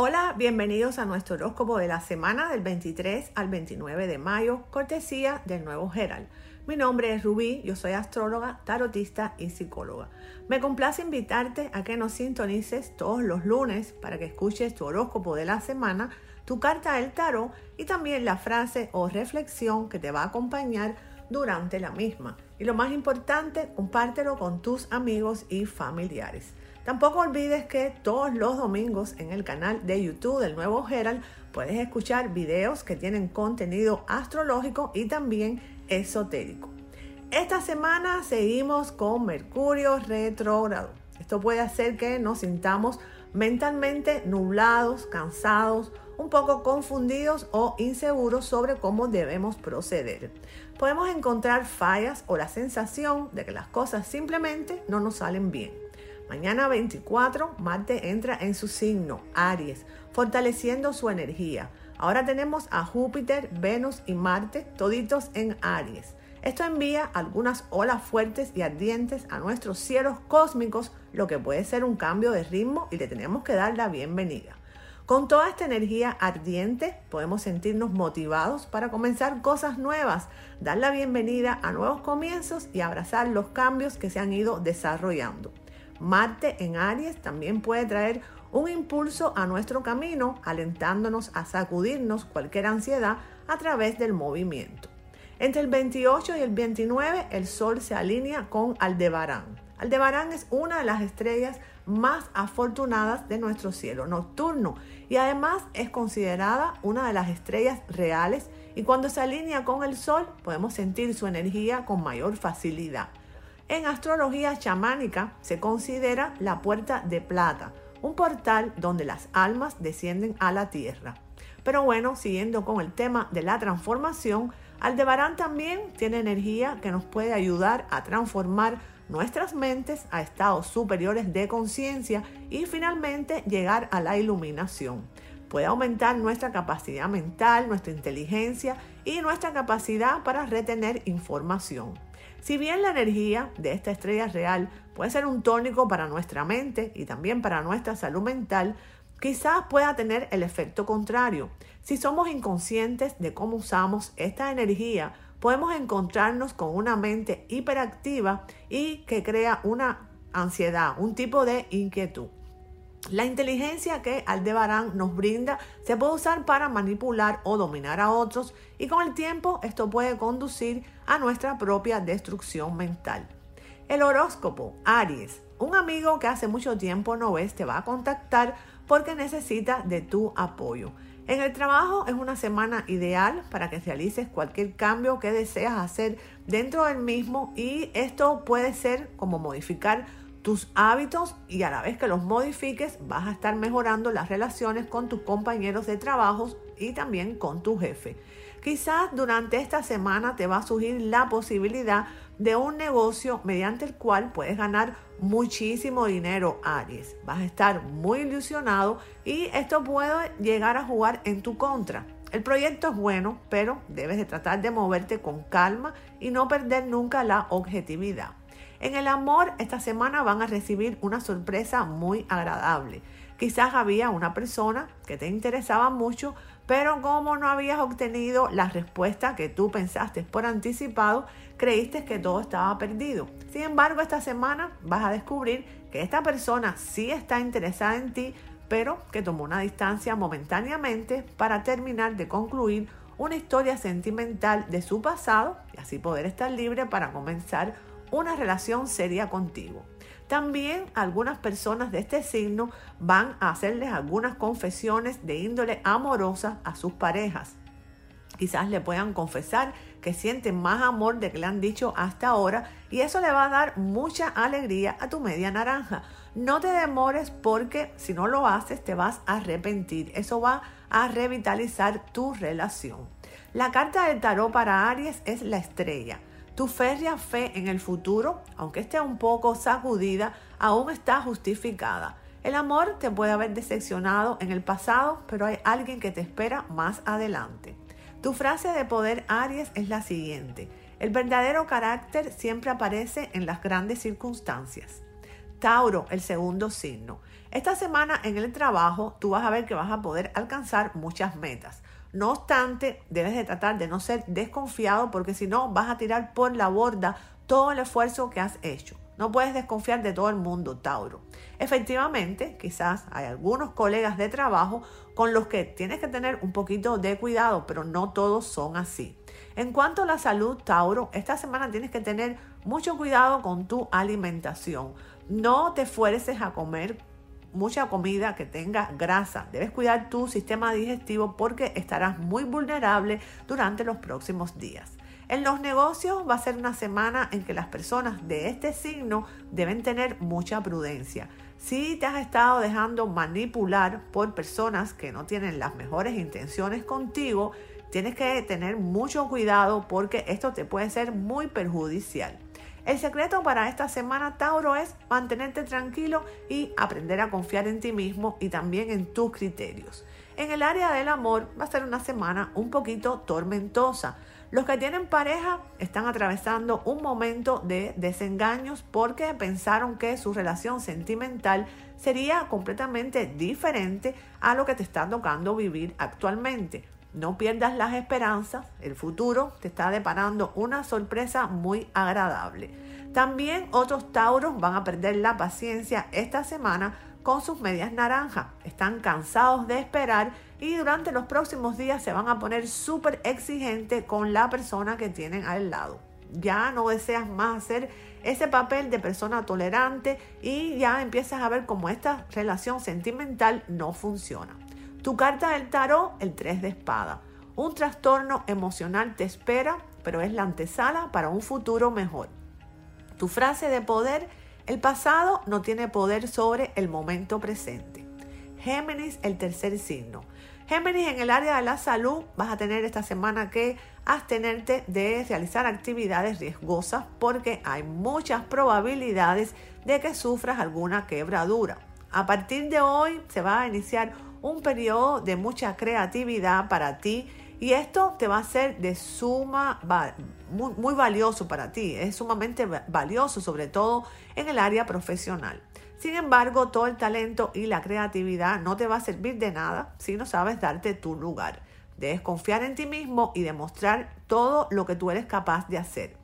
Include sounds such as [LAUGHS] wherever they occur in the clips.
Hola, bienvenidos a nuestro horóscopo de la semana del 23 al 29 de mayo, cortesía del nuevo Herald. Mi nombre es Rubí, yo soy astróloga, tarotista y psicóloga. Me complace invitarte a que nos sintonices todos los lunes para que escuches tu horóscopo de la semana, tu carta del tarot y también la frase o reflexión que te va a acompañar durante la misma. Y lo más importante, compártelo con tus amigos y familiares. Tampoco olvides que todos los domingos en el canal de YouTube del Nuevo Herald puedes escuchar videos que tienen contenido astrológico y también esotérico. Esta semana seguimos con Mercurio retrógrado. Esto puede hacer que nos sintamos mentalmente nublados, cansados, un poco confundidos o inseguros sobre cómo debemos proceder. Podemos encontrar fallas o la sensación de que las cosas simplemente no nos salen bien. Mañana 24, Marte entra en su signo, Aries, fortaleciendo su energía. Ahora tenemos a Júpiter, Venus y Marte, toditos en Aries. Esto envía algunas olas fuertes y ardientes a nuestros cielos cósmicos, lo que puede ser un cambio de ritmo y le tenemos que dar la bienvenida. Con toda esta energía ardiente podemos sentirnos motivados para comenzar cosas nuevas, dar la bienvenida a nuevos comienzos y abrazar los cambios que se han ido desarrollando. Marte en Aries también puede traer un impulso a nuestro camino, alentándonos a sacudirnos cualquier ansiedad a través del movimiento. Entre el 28 y el 29 el Sol se alinea con Aldebarán. Aldebarán es una de las estrellas más afortunadas de nuestro cielo nocturno y además es considerada una de las estrellas reales y cuando se alinea con el Sol podemos sentir su energía con mayor facilidad. En astrología chamánica se considera la puerta de plata, un portal donde las almas descienden a la tierra. Pero bueno, siguiendo con el tema de la transformación, Aldebarán también tiene energía que nos puede ayudar a transformar nuestras mentes a estados superiores de conciencia y finalmente llegar a la iluminación. Puede aumentar nuestra capacidad mental, nuestra inteligencia y nuestra capacidad para retener información. Si bien la energía de esta estrella real puede ser un tónico para nuestra mente y también para nuestra salud mental, quizás pueda tener el efecto contrario. Si somos inconscientes de cómo usamos esta energía, podemos encontrarnos con una mente hiperactiva y que crea una ansiedad, un tipo de inquietud. La inteligencia que Aldebarán nos brinda se puede usar para manipular o dominar a otros y con el tiempo esto puede conducir a nuestra propia destrucción mental. El horóscopo, Aries. Un amigo que hace mucho tiempo no ves te va a contactar porque necesita de tu apoyo. En el trabajo es una semana ideal para que realices cualquier cambio que deseas hacer dentro del mismo y esto puede ser como modificar tus hábitos y a la vez que los modifiques vas a estar mejorando las relaciones con tus compañeros de trabajo y también con tu jefe. Quizás durante esta semana te va a surgir la posibilidad de un negocio mediante el cual puedes ganar muchísimo dinero, Aries. Vas a estar muy ilusionado y esto puede llegar a jugar en tu contra. El proyecto es bueno, pero debes de tratar de moverte con calma y no perder nunca la objetividad. En el amor, esta semana van a recibir una sorpresa muy agradable. Quizás había una persona que te interesaba mucho, pero como no habías obtenido la respuesta que tú pensaste por anticipado, creíste que todo estaba perdido. Sin embargo, esta semana vas a descubrir que esta persona sí está interesada en ti, pero que tomó una distancia momentáneamente para terminar de concluir una historia sentimental de su pasado y así poder estar libre para comenzar una relación seria contigo. También algunas personas de este signo van a hacerles algunas confesiones de índole amorosa a sus parejas. Quizás le puedan confesar que sienten más amor de que le han dicho hasta ahora y eso le va a dar mucha alegría a tu media naranja. No te demores porque si no lo haces te vas a arrepentir. Eso va a revitalizar tu relación. La carta del tarot para Aries es la estrella. Tu férrea fe en el futuro, aunque esté un poco sacudida, aún está justificada. El amor te puede haber decepcionado en el pasado, pero hay alguien que te espera más adelante. Tu frase de poder Aries es la siguiente. El verdadero carácter siempre aparece en las grandes circunstancias. Tauro, el segundo signo. Esta semana en el trabajo tú vas a ver que vas a poder alcanzar muchas metas. No obstante, debes de tratar de no ser desconfiado porque si no vas a tirar por la borda todo el esfuerzo que has hecho. No puedes desconfiar de todo el mundo, Tauro. Efectivamente, quizás hay algunos colegas de trabajo con los que tienes que tener un poquito de cuidado, pero no todos son así. En cuanto a la salud, Tauro, esta semana tienes que tener mucho cuidado con tu alimentación. No te fuerces a comer mucha comida que tenga grasa. Debes cuidar tu sistema digestivo porque estarás muy vulnerable durante los próximos días. En los negocios va a ser una semana en que las personas de este signo deben tener mucha prudencia. Si te has estado dejando manipular por personas que no tienen las mejores intenciones contigo, tienes que tener mucho cuidado porque esto te puede ser muy perjudicial. El secreto para esta semana, Tauro, es mantenerte tranquilo y aprender a confiar en ti mismo y también en tus criterios. En el área del amor va a ser una semana un poquito tormentosa. Los que tienen pareja están atravesando un momento de desengaños porque pensaron que su relación sentimental sería completamente diferente a lo que te está tocando vivir actualmente. No pierdas las esperanzas, el futuro te está deparando una sorpresa muy agradable. También otros tauros van a perder la paciencia esta semana con sus medias naranjas. Están cansados de esperar y durante los próximos días se van a poner súper exigentes con la persona que tienen al lado. Ya no deseas más hacer ese papel de persona tolerante y ya empiezas a ver cómo esta relación sentimental no funciona. Tu carta del tarot, el 3 de espada. Un trastorno emocional te espera, pero es la antesala para un futuro mejor. Tu frase de poder, el pasado no tiene poder sobre el momento presente. Géminis, el tercer signo. Géminis, en el área de la salud, vas a tener esta semana que abstenerte de realizar actividades riesgosas porque hay muchas probabilidades de que sufras alguna quebradura. A partir de hoy se va a iniciar un periodo de mucha creatividad para ti y esto te va a ser de suma, muy, valioso para ti, es sumamente valioso sobre todo en el área profesional. Sin embargo, todo el talento y la creatividad no te va a servir de nada si no sabes darte tu lugar. Debes confiar en ti mismo y demostrar todo lo que tú eres capaz de hacer.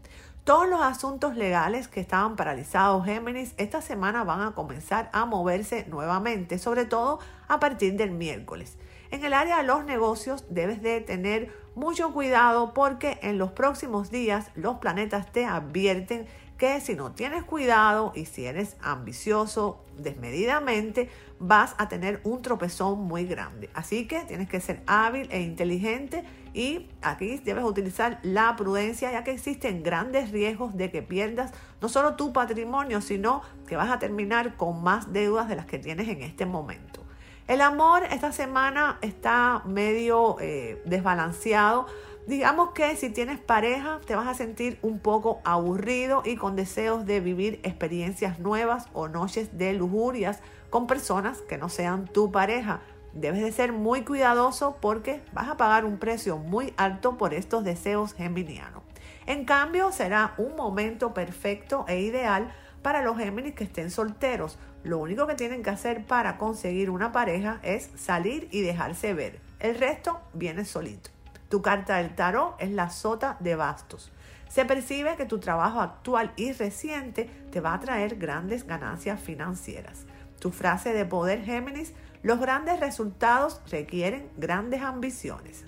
Todos los asuntos legales que estaban paralizados, Géminis, esta semana van a comenzar a moverse nuevamente, sobre todo a partir del miércoles. En el área de los negocios debes de tener mucho cuidado porque en los próximos días los planetas te advierten que si no tienes cuidado y si eres ambicioso desmedidamente, vas a tener un tropezón muy grande. Así que tienes que ser hábil e inteligente y aquí debes utilizar la prudencia ya que existen grandes riesgos de que pierdas no solo tu patrimonio, sino que vas a terminar con más deudas de las que tienes en este momento. El amor esta semana está medio eh, desbalanceado Digamos que si tienes pareja te vas a sentir un poco aburrido y con deseos de vivir experiencias nuevas o noches de lujurias con personas que no sean tu pareja. Debes de ser muy cuidadoso porque vas a pagar un precio muy alto por estos deseos geminianos. En cambio, será un momento perfecto e ideal para los Géminis que estén solteros. Lo único que tienen que hacer para conseguir una pareja es salir y dejarse ver. El resto viene solito. Tu carta del tarot es la sota de bastos. Se percibe que tu trabajo actual y reciente te va a traer grandes ganancias financieras. Tu frase de poder Géminis, los grandes resultados requieren grandes ambiciones.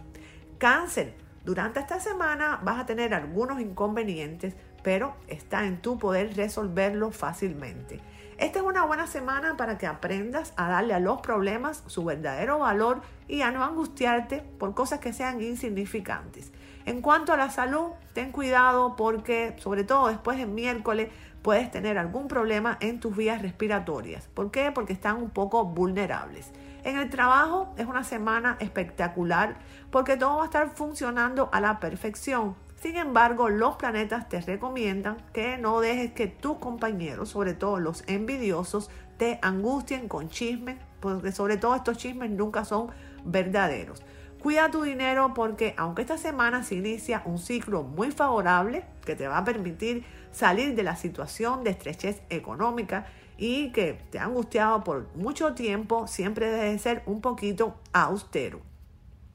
Cáncer, durante esta semana vas a tener algunos inconvenientes, pero está en tu poder resolverlo fácilmente. Esta es una buena semana para que aprendas a darle a los problemas su verdadero valor y a no angustiarte por cosas que sean insignificantes. En cuanto a la salud, ten cuidado porque, sobre todo después del miércoles, puedes tener algún problema en tus vías respiratorias. ¿Por qué? Porque están un poco vulnerables. En el trabajo es una semana espectacular porque todo va a estar funcionando a la perfección. Sin embargo, los planetas te recomiendan que no dejes que tus compañeros, sobre todo los envidiosos, te angustien con chismes, porque sobre todo estos chismes nunca son verdaderos. Cuida tu dinero porque aunque esta semana se inicia un ciclo muy favorable que te va a permitir salir de la situación de estrechez económica y que te ha angustiado por mucho tiempo, siempre debe ser un poquito austero.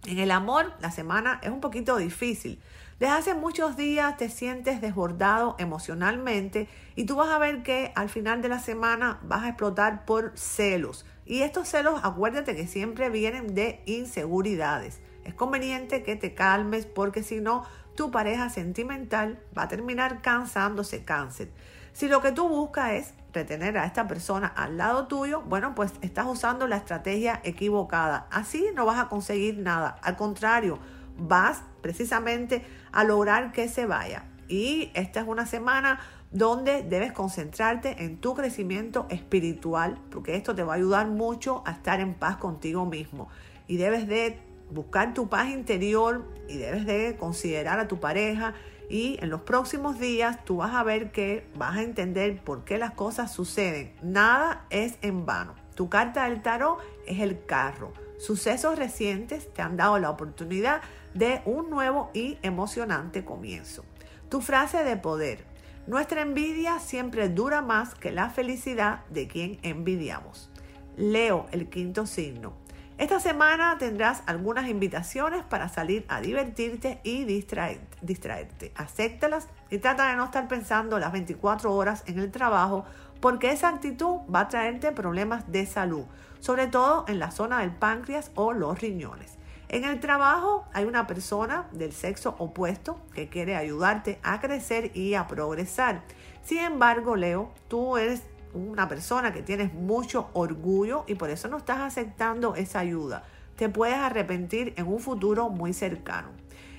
En el amor, la semana es un poquito difícil. Desde hace muchos días te sientes desbordado emocionalmente y tú vas a ver que al final de la semana vas a explotar por celos. Y estos celos, acuérdate que siempre vienen de inseguridades. Es conveniente que te calmes porque si no, tu pareja sentimental va a terminar cansándose cáncer. Si lo que tú buscas es retener a esta persona al lado tuyo, bueno, pues estás usando la estrategia equivocada. Así no vas a conseguir nada. Al contrario, vas precisamente a lograr que se vaya. Y esta es una semana donde debes concentrarte en tu crecimiento espiritual, porque esto te va a ayudar mucho a estar en paz contigo mismo. Y debes de buscar tu paz interior y debes de considerar a tu pareja y en los próximos días tú vas a ver que vas a entender por qué las cosas suceden. Nada es en vano. Tu carta del tarot es el carro. Sucesos recientes te han dado la oportunidad de un nuevo y emocionante comienzo. Tu frase de poder. Nuestra envidia siempre dura más que la felicidad de quien envidiamos. Leo, el quinto signo. Esta semana tendrás algunas invitaciones para salir a divertirte y distraerte. distraerte. Acéptalas y trata de no estar pensando las 24 horas en el trabajo porque esa actitud va a traerte problemas de salud, sobre todo en la zona del páncreas o los riñones. En el trabajo hay una persona del sexo opuesto que quiere ayudarte a crecer y a progresar. Sin embargo, Leo, tú eres una persona que tienes mucho orgullo y por eso no estás aceptando esa ayuda. Te puedes arrepentir en un futuro muy cercano.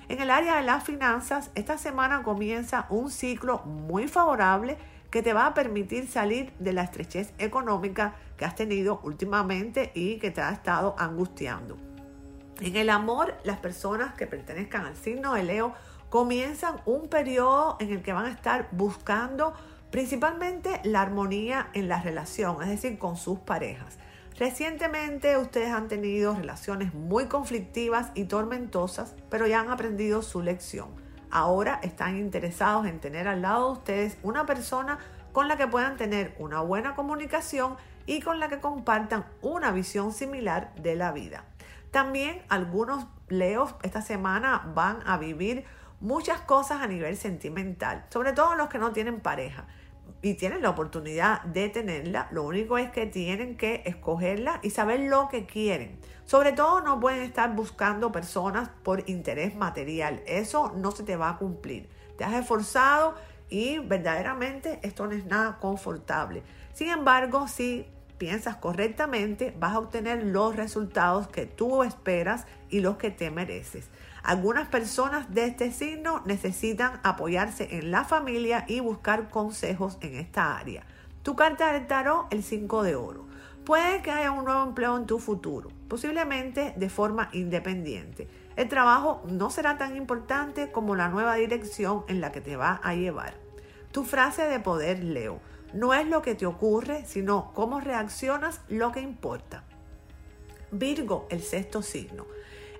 En el área de las finanzas, esta semana comienza un ciclo muy favorable que te va a permitir salir de la estrechez económica que has tenido últimamente y que te ha estado angustiando. En el amor, las personas que pertenezcan al signo de Leo comienzan un periodo en el que van a estar buscando principalmente la armonía en la relación, es decir, con sus parejas. Recientemente ustedes han tenido relaciones muy conflictivas y tormentosas, pero ya han aprendido su lección. Ahora están interesados en tener al lado de ustedes una persona con la que puedan tener una buena comunicación y con la que compartan una visión similar de la vida. También algunos leos esta semana van a vivir muchas cosas a nivel sentimental, sobre todo los que no tienen pareja y tienen la oportunidad de tenerla. Lo único es que tienen que escogerla y saber lo que quieren. Sobre todo no pueden estar buscando personas por interés material. Eso no se te va a cumplir. Te has esforzado y verdaderamente esto no es nada confortable. Sin embargo, si piensas correctamente, vas a obtener los resultados que tú esperas y los que te mereces. Algunas personas de este signo necesitan apoyarse en la familia y buscar consejos en esta área. Tu carta del tarot, el 5 de oro. Puede que haya un nuevo empleo en tu futuro, posiblemente de forma independiente. El trabajo no será tan importante como la nueva dirección en la que te va a llevar. Tu frase de poder, Leo, no es lo que te ocurre, sino cómo reaccionas lo que importa. Virgo, el sexto signo.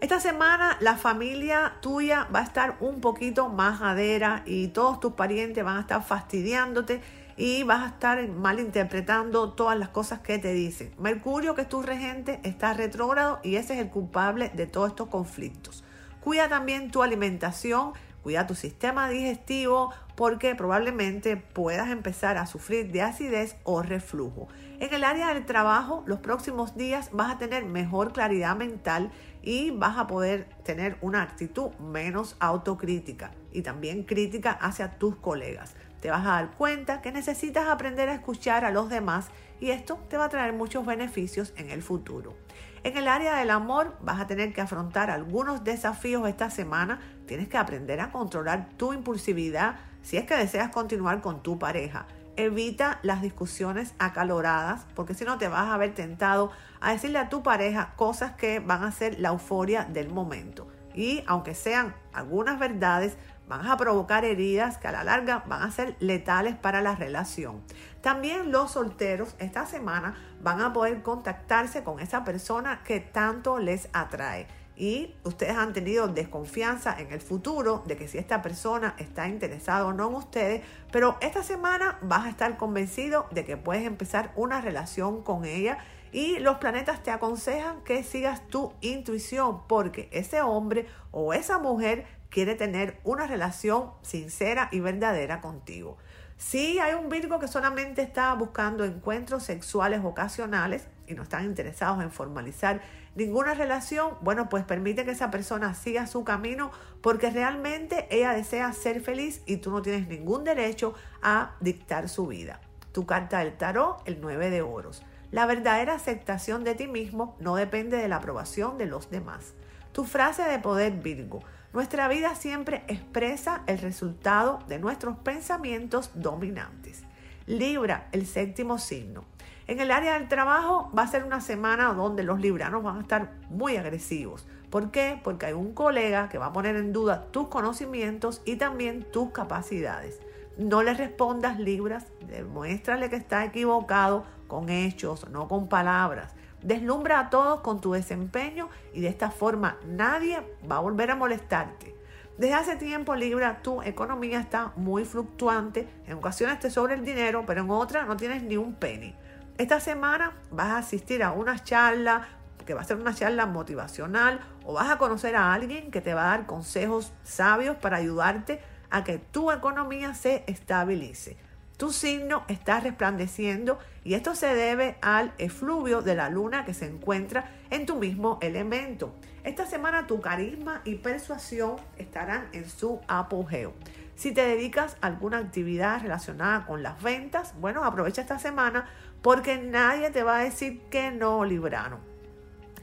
Esta semana la familia tuya va a estar un poquito más adera y todos tus parientes van a estar fastidiándote y vas a estar malinterpretando todas las cosas que te dicen. Mercurio, que es tu regente, está retrógrado y ese es el culpable de todos estos conflictos. Cuida también tu alimentación, cuida tu sistema digestivo porque probablemente puedas empezar a sufrir de acidez o reflujo. En el área del trabajo, los próximos días vas a tener mejor claridad mental y vas a poder tener una actitud menos autocrítica y también crítica hacia tus colegas. Te vas a dar cuenta que necesitas aprender a escuchar a los demás y esto te va a traer muchos beneficios en el futuro. En el área del amor vas a tener que afrontar algunos desafíos esta semana. Tienes que aprender a controlar tu impulsividad si es que deseas continuar con tu pareja. Evita las discusiones acaloradas porque si no te vas a ver tentado a decirle a tu pareja cosas que van a ser la euforia del momento. Y aunque sean algunas verdades, van a provocar heridas que a la larga van a ser letales para la relación. También los solteros esta semana van a poder contactarse con esa persona que tanto les atrae y ustedes han tenido desconfianza en el futuro de que si esta persona está interesada o no en ustedes, pero esta semana vas a estar convencido de que puedes empezar una relación con ella y los planetas te aconsejan que sigas tu intuición porque ese hombre o esa mujer quiere tener una relación sincera y verdadera contigo. Si hay un Virgo que solamente está buscando encuentros sexuales ocasionales no están interesados en formalizar ninguna relación, bueno, pues permite que esa persona siga su camino porque realmente ella desea ser feliz y tú no tienes ningún derecho a dictar su vida. Tu carta del tarot, el 9 de oros. La verdadera aceptación de ti mismo no depende de la aprobación de los demás. Tu frase de poder Virgo. Nuestra vida siempre expresa el resultado de nuestros pensamientos dominantes. Libra, el séptimo signo. En el área del trabajo va a ser una semana donde los libranos van a estar muy agresivos. ¿Por qué? Porque hay un colega que va a poner en duda tus conocimientos y también tus capacidades. No le respondas libras, demuéstrale que está equivocado con hechos, no con palabras. Deslumbra a todos con tu desempeño y de esta forma nadie va a volver a molestarte. Desde hace tiempo, Libra, tu economía está muy fluctuante. En ocasiones te sobra el dinero, pero en otras no tienes ni un penny. Esta semana vas a asistir a una charla que va a ser una charla motivacional o vas a conocer a alguien que te va a dar consejos sabios para ayudarte a que tu economía se estabilice. Tu signo está resplandeciendo y esto se debe al efluvio de la luna que se encuentra en tu mismo elemento. Esta semana tu carisma y persuasión estarán en su apogeo. Si te dedicas a alguna actividad relacionada con las ventas, bueno, aprovecha esta semana porque nadie te va a decir que no, Librano.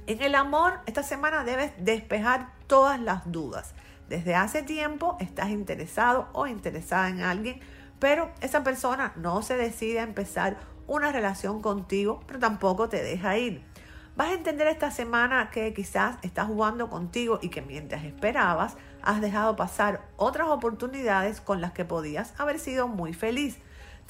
En el amor, esta semana debes despejar todas las dudas. Desde hace tiempo estás interesado o interesada en alguien, pero esa persona no se decide a empezar una relación contigo, pero tampoco te deja ir. Vas a entender esta semana que quizás estás jugando contigo y que mientras esperabas has dejado pasar otras oportunidades con las que podías haber sido muy feliz.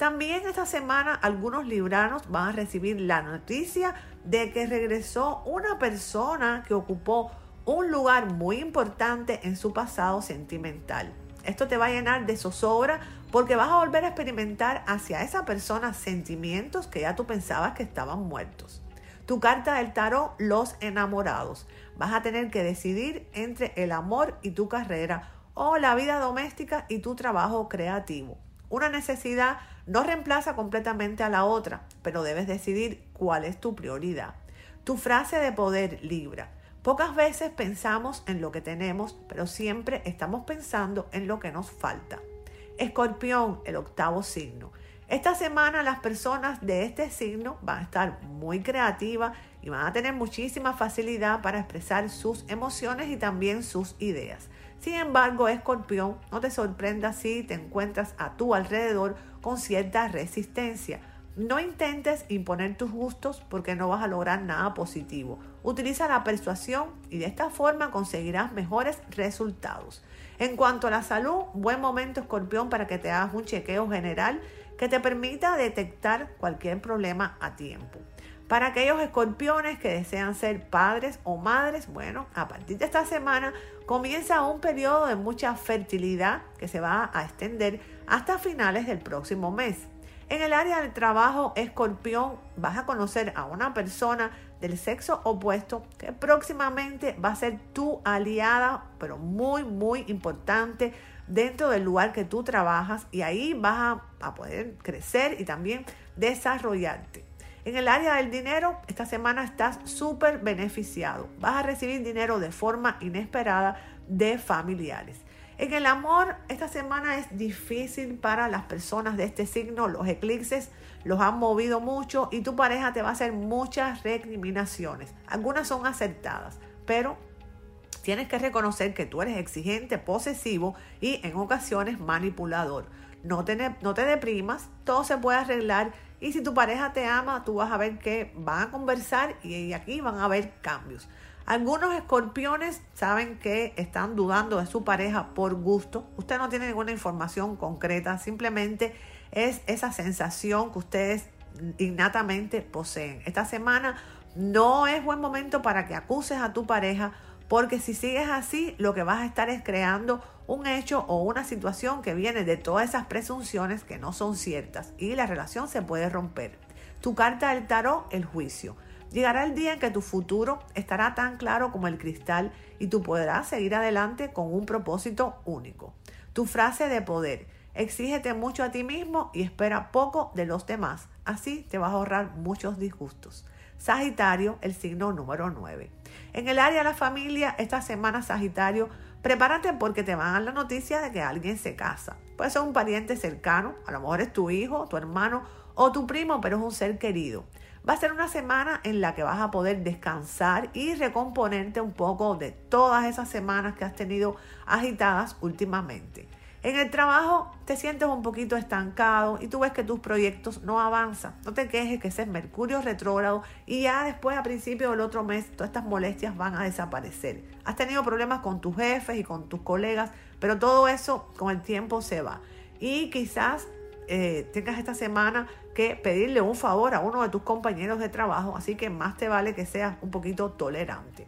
También esta semana algunos libranos van a recibir la noticia de que regresó una persona que ocupó un lugar muy importante en su pasado sentimental. Esto te va a llenar de zozobra porque vas a volver a experimentar hacia esa persona sentimientos que ya tú pensabas que estaban muertos. Tu carta del tarot, los enamorados. Vas a tener que decidir entre el amor y tu carrera o la vida doméstica y tu trabajo creativo. Una necesidad no reemplaza completamente a la otra, pero debes decidir cuál es tu prioridad. Tu frase de poder Libra. Pocas veces pensamos en lo que tenemos, pero siempre estamos pensando en lo que nos falta. Escorpión, el octavo signo. Esta semana las personas de este signo van a estar muy creativas y van a tener muchísima facilidad para expresar sus emociones y también sus ideas. Sin embargo, escorpión, no te sorprenda si te encuentras a tu alrededor con cierta resistencia. No intentes imponer tus gustos porque no vas a lograr nada positivo. Utiliza la persuasión y de esta forma conseguirás mejores resultados. En cuanto a la salud, buen momento escorpión para que te hagas un chequeo general que te permita detectar cualquier problema a tiempo. Para aquellos escorpiones que desean ser padres o madres, bueno, a partir de esta semana comienza un periodo de mucha fertilidad que se va a extender hasta finales del próximo mes. En el área del trabajo, escorpión, vas a conocer a una persona del sexo opuesto que próximamente va a ser tu aliada, pero muy, muy importante dentro del lugar que tú trabajas y ahí vas a, a poder crecer y también desarrollarte. En el área del dinero, esta semana estás súper beneficiado. Vas a recibir dinero de forma inesperada de familiares. En el amor, esta semana es difícil para las personas de este signo. Los eclipses los han movido mucho y tu pareja te va a hacer muchas recriminaciones. Algunas son acertadas, pero tienes que reconocer que tú eres exigente, posesivo y en ocasiones manipulador. No te, no te deprimas, todo se puede arreglar y si tu pareja te ama, tú vas a ver que van a conversar y aquí van a haber cambios. Algunos escorpiones saben que están dudando de su pareja por gusto. Usted no tiene ninguna información concreta, simplemente es esa sensación que ustedes innatamente poseen. Esta semana no es buen momento para que acuses a tu pareja porque si sigues así, lo que vas a estar es creando un hecho o una situación que viene de todas esas presunciones que no son ciertas y la relación se puede romper. Tu carta del tarot, el juicio. Llegará el día en que tu futuro estará tan claro como el cristal y tú podrás seguir adelante con un propósito único. Tu frase de poder. Exígete mucho a ti mismo y espera poco de los demás. Así te vas a ahorrar muchos disgustos. Sagitario, el signo número 9. En el área de la familia, esta semana Sagitario, prepárate porque te van a dar la noticia de que alguien se casa. Puede ser un pariente cercano, a lo mejor es tu hijo, tu hermano o tu primo, pero es un ser querido. Va a ser una semana en la que vas a poder descansar y recomponerte un poco de todas esas semanas que has tenido agitadas últimamente. En el trabajo te sientes un poquito estancado y tú ves que tus proyectos no avanzan. No te quejes que ese es Mercurio retrógrado y ya después a principio del otro mes todas estas molestias van a desaparecer. Has tenido problemas con tus jefes y con tus colegas, pero todo eso con el tiempo se va. Y quizás eh, tengas esta semana que pedirle un favor a uno de tus compañeros de trabajo, así que más te vale que seas un poquito tolerante.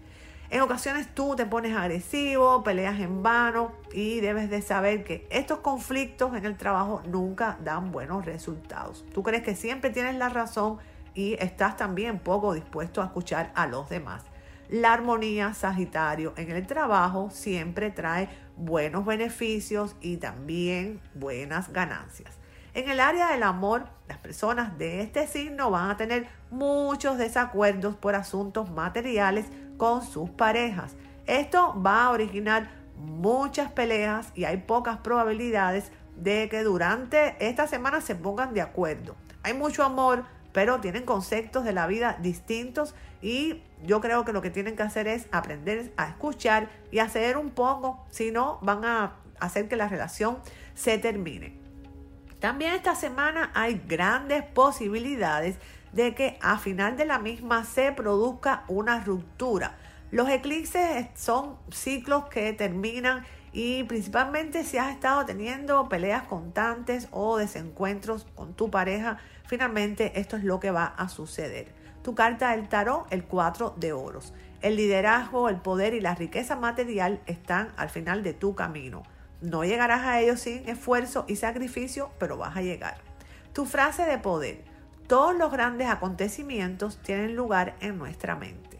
En ocasiones tú te pones agresivo, peleas en vano y debes de saber que estos conflictos en el trabajo nunca dan buenos resultados. Tú crees que siempre tienes la razón y estás también poco dispuesto a escuchar a los demás. La armonía Sagitario en el trabajo siempre trae buenos beneficios y también buenas ganancias. En el área del amor, las personas de este signo van a tener muchos desacuerdos por asuntos materiales con sus parejas. Esto va a originar muchas peleas y hay pocas probabilidades de que durante esta semana se pongan de acuerdo. Hay mucho amor, pero tienen conceptos de la vida distintos y yo creo que lo que tienen que hacer es aprender a escuchar y hacer un poco, si no van a hacer que la relación se termine. También esta semana hay grandes posibilidades de que a final de la misma se produzca una ruptura. Los eclipses son ciclos que terminan y principalmente si has estado teniendo peleas constantes o desencuentros con tu pareja, finalmente esto es lo que va a suceder. Tu carta del tarot, el 4 de oros. El liderazgo, el poder y la riqueza material están al final de tu camino. No llegarás a ellos sin esfuerzo y sacrificio, pero vas a llegar. Tu frase de poder. Todos los grandes acontecimientos tienen lugar en nuestra mente.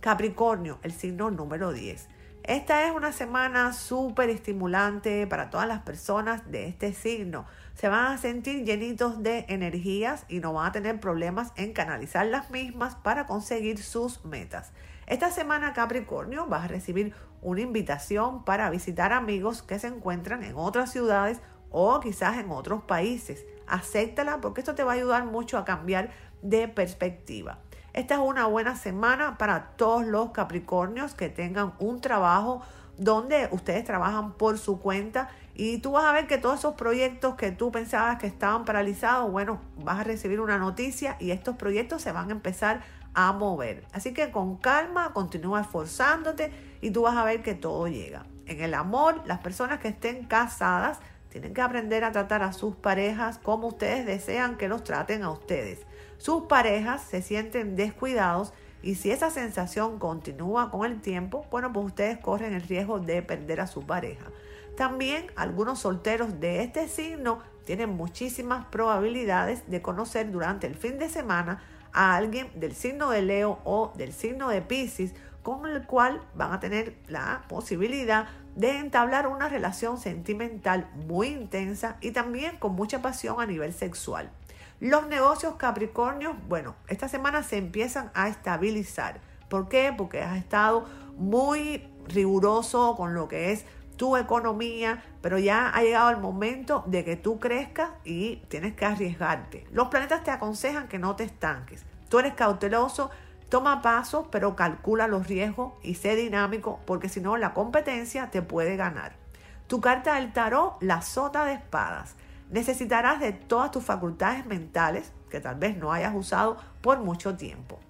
Capricornio, el signo número 10. Esta es una semana súper estimulante para todas las personas de este signo. Se van a sentir llenitos de energías y no van a tener problemas en canalizar las mismas para conseguir sus metas. Esta semana Capricornio vas a recibir una invitación para visitar amigos que se encuentran en otras ciudades o quizás en otros países. Acéptala porque esto te va a ayudar mucho a cambiar de perspectiva. Esta es una buena semana para todos los Capricornios que tengan un trabajo donde ustedes trabajan por su cuenta y tú vas a ver que todos esos proyectos que tú pensabas que estaban paralizados, bueno, vas a recibir una noticia y estos proyectos se van a empezar a mover. Así que con calma, continúa esforzándote y tú vas a ver que todo llega. En el amor, las personas que estén casadas tienen que aprender a tratar a sus parejas como ustedes desean que los traten a ustedes. Sus parejas se sienten descuidados y si esa sensación continúa con el tiempo, bueno, pues ustedes corren el riesgo de perder a su pareja. También algunos solteros de este signo tienen muchísimas probabilidades de conocer durante el fin de semana a alguien del signo de Leo o del signo de Pisces con el cual van a tener la posibilidad de entablar una relación sentimental muy intensa y también con mucha pasión a nivel sexual. Los negocios Capricornios, bueno, esta semana se empiezan a estabilizar. ¿Por qué? Porque has estado muy riguroso con lo que es tu economía, pero ya ha llegado el momento de que tú crezcas y tienes que arriesgarte. Los planetas te aconsejan que no te estanques. Tú eres cauteloso, toma pasos, pero calcula los riesgos y sé dinámico, porque si no, la competencia te puede ganar. Tu carta del tarot, la sota de espadas. Necesitarás de todas tus facultades mentales, que tal vez no hayas usado por mucho tiempo.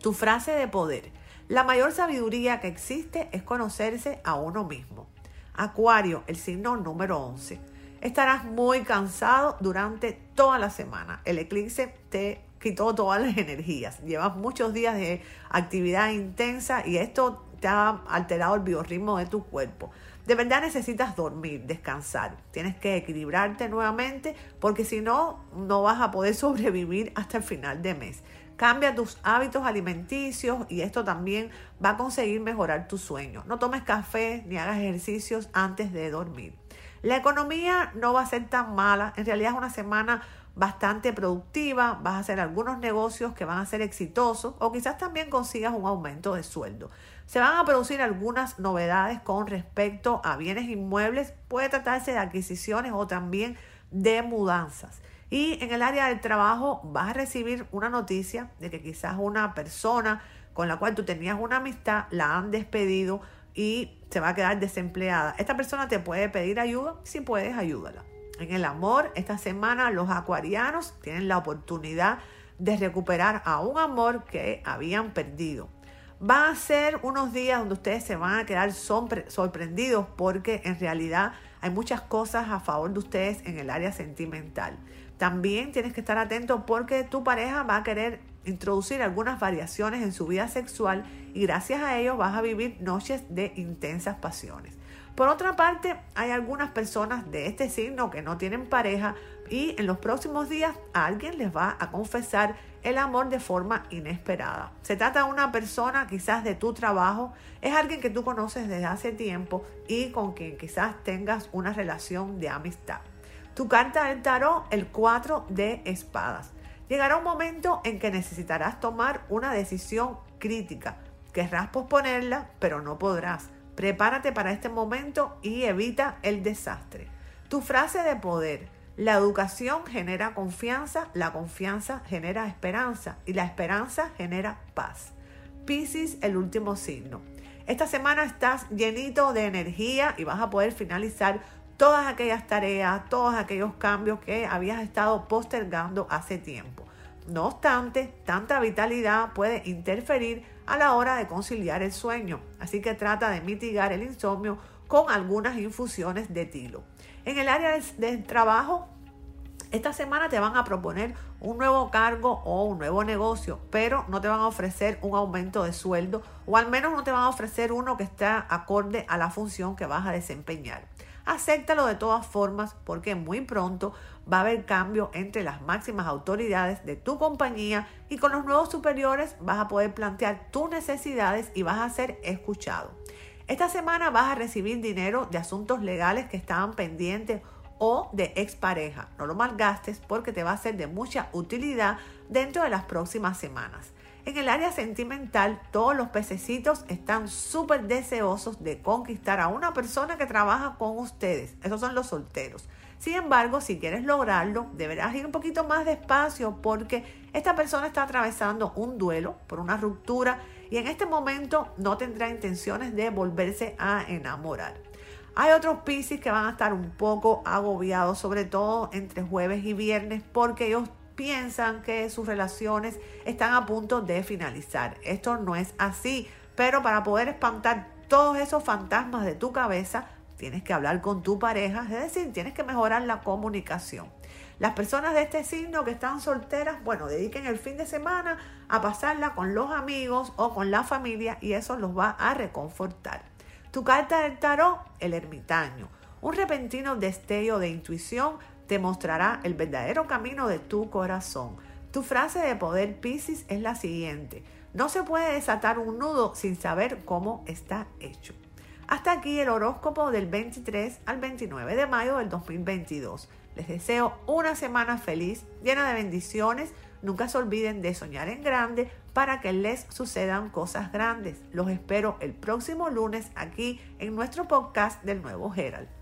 Tu frase de poder. La mayor sabiduría que existe es conocerse a uno mismo. Acuario, el signo número 11. Estarás muy cansado durante toda la semana. El eclipse te quitó todas las energías. Llevas muchos días de actividad intensa y esto está alterado el biorritmo de tu cuerpo. De verdad necesitas dormir, descansar. Tienes que equilibrarte nuevamente porque si no, no vas a poder [LAUGHS] sobrevivir hasta el final de mes. Cambia tus hábitos alimenticios y esto también va a conseguir mejorar tu sueño. No tomes café ni hagas ejercicios antes de dormir. La economía no va a ser tan mala. En realidad es una semana bastante productiva, vas a hacer algunos negocios que van a ser exitosos o quizás también consigas un aumento de sueldo. Se van a producir algunas novedades con respecto a bienes inmuebles, puede tratarse de adquisiciones o también de mudanzas. Y en el área del trabajo vas a recibir una noticia de que quizás una persona con la cual tú tenías una amistad la han despedido y se va a quedar desempleada. Esta persona te puede pedir ayuda, si puedes, ayúdala. En el amor, esta semana los acuarianos tienen la oportunidad de recuperar a un amor que habían perdido. Van a ser unos días donde ustedes se van a quedar sorprendidos porque en realidad hay muchas cosas a favor de ustedes en el área sentimental. También tienes que estar atento porque tu pareja va a querer introducir algunas variaciones en su vida sexual y gracias a ello vas a vivir noches de intensas pasiones. Por otra parte, hay algunas personas de este signo que no tienen pareja y en los próximos días alguien les va a confesar el amor de forma inesperada. Se trata de una persona quizás de tu trabajo, es alguien que tú conoces desde hace tiempo y con quien quizás tengas una relación de amistad. Tu carta del tarot, el 4 de espadas. Llegará un momento en que necesitarás tomar una decisión crítica. Querrás posponerla, pero no podrás. Prepárate para este momento y evita el desastre. Tu frase de poder. La educación genera confianza, la confianza genera esperanza y la esperanza genera paz. Piscis, el último signo. Esta semana estás llenito de energía y vas a poder finalizar todas aquellas tareas, todos aquellos cambios que habías estado postergando hace tiempo. No obstante, tanta vitalidad puede interferir a la hora de conciliar el sueño, así que trata de mitigar el insomnio con algunas infusiones de tilo. En el área del, trabajo, esta semana te van a proponer un nuevo cargo o un nuevo negocio, pero no te van a ofrecer un aumento de sueldo o al menos no te van a ofrecer uno que esté acorde a la función que vas a desempeñar. Acéptalo de todas formas porque muy pronto va a haber cambio entre las máximas autoridades de tu compañía y con los nuevos superiores vas a poder plantear tus necesidades y vas a ser escuchado. Esta semana vas a recibir dinero de asuntos legales que estaban pendientes o de expareja. No lo malgastes porque te va a ser de mucha utilidad dentro de las próximas semanas. En el área sentimental, todos los pececitos están súper deseosos de conquistar a una persona que trabaja con ustedes. Esos son los solteros. Sin embargo, si quieres lograrlo, deberás ir un poquito más despacio porque esta persona está atravesando un duelo por una ruptura y en este momento no tendrá intenciones de volverse a enamorar. Hay otros Piscis que van a estar un poco agobiados, sobre todo entre jueves y viernes, porque ellos piensan que sus relaciones están a punto de finalizar. Esto no es así, pero para poder espantar todos esos fantasmas de tu cabeza, tienes que hablar con tu pareja, es decir, tienes que mejorar la comunicación. Las personas de este signo que están solteras, bueno, dediquen el fin de semana a pasarla con los amigos o con la familia y eso los va a reconfortar. Tu carta del tarot, el ermitaño. Un repentino destello de intuición te mostrará el verdadero camino de tu corazón. Tu frase de poder Pisces es la siguiente. No se puede desatar un nudo sin saber cómo está hecho. Hasta aquí el horóscopo del 23 al 29 de mayo del 2022. Les deseo una semana feliz, llena de bendiciones. Nunca se olviden de soñar en grande para que les sucedan cosas grandes. Los espero el próximo lunes aquí en nuestro podcast del nuevo Herald.